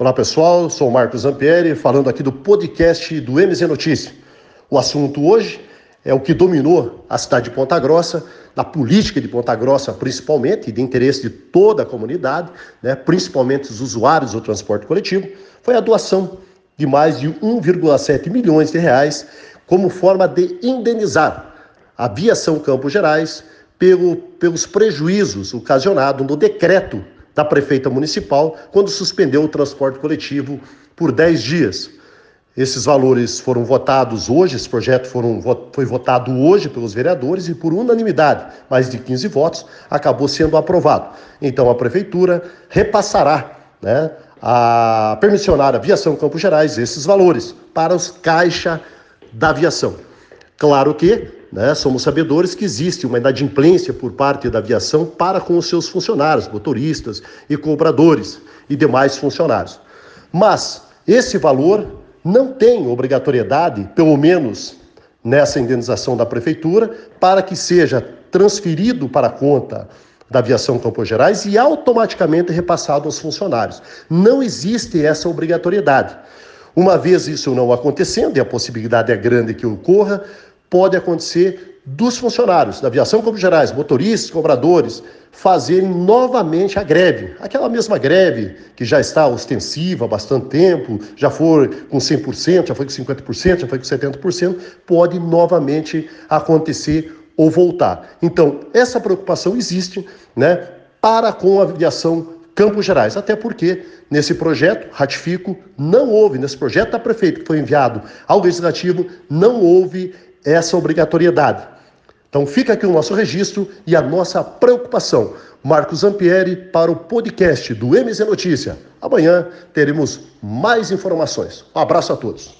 Olá pessoal, sou o Marcos Zampieri, falando aqui do podcast do MZ Notícia. O assunto hoje é o que dominou a cidade de Ponta Grossa, na política de Ponta Grossa principalmente, e de interesse de toda a comunidade, né, principalmente os usuários do transporte coletivo, foi a doação de mais de 1,7 milhões de reais como forma de indenizar a aviação Campos Gerais pelo, pelos prejuízos ocasionados no decreto da prefeita municipal quando suspendeu o transporte coletivo por 10 dias. Esses valores foram votados hoje, esse projeto foram, foi votado hoje pelos vereadores e por unanimidade, mais de 15 votos, acabou sendo aprovado. Então a prefeitura repassará né, a permissionária Aviação Campos Gerais esses valores para os caixa da aviação. Claro que né, somos sabedores que existe uma inadimplência por parte da aviação para com os seus funcionários, motoristas e cobradores e demais funcionários. Mas esse valor não tem obrigatoriedade, pelo menos nessa indenização da prefeitura, para que seja transferido para a conta da aviação Campos Gerais e automaticamente repassado aos funcionários. Não existe essa obrigatoriedade. Uma vez isso não acontecendo, e a possibilidade é grande que ocorra, pode acontecer dos funcionários da aviação Campos Gerais, motoristas, cobradores, fazerem novamente a greve. Aquela mesma greve que já está ostensiva há bastante tempo, já foi com 100%, já foi com 50%, já foi com 70%, pode novamente acontecer ou voltar. Então, essa preocupação existe né, para com a aviação Campos Gerais, até porque nesse projeto, ratifico, não houve, nesse projeto da prefeita que foi enviado ao Legislativo, não houve essa obrigatoriedade. Então fica aqui o nosso registro e a nossa preocupação. Marcos Zampieri para o podcast do MZ Notícia. Amanhã teremos mais informações. Um abraço a todos.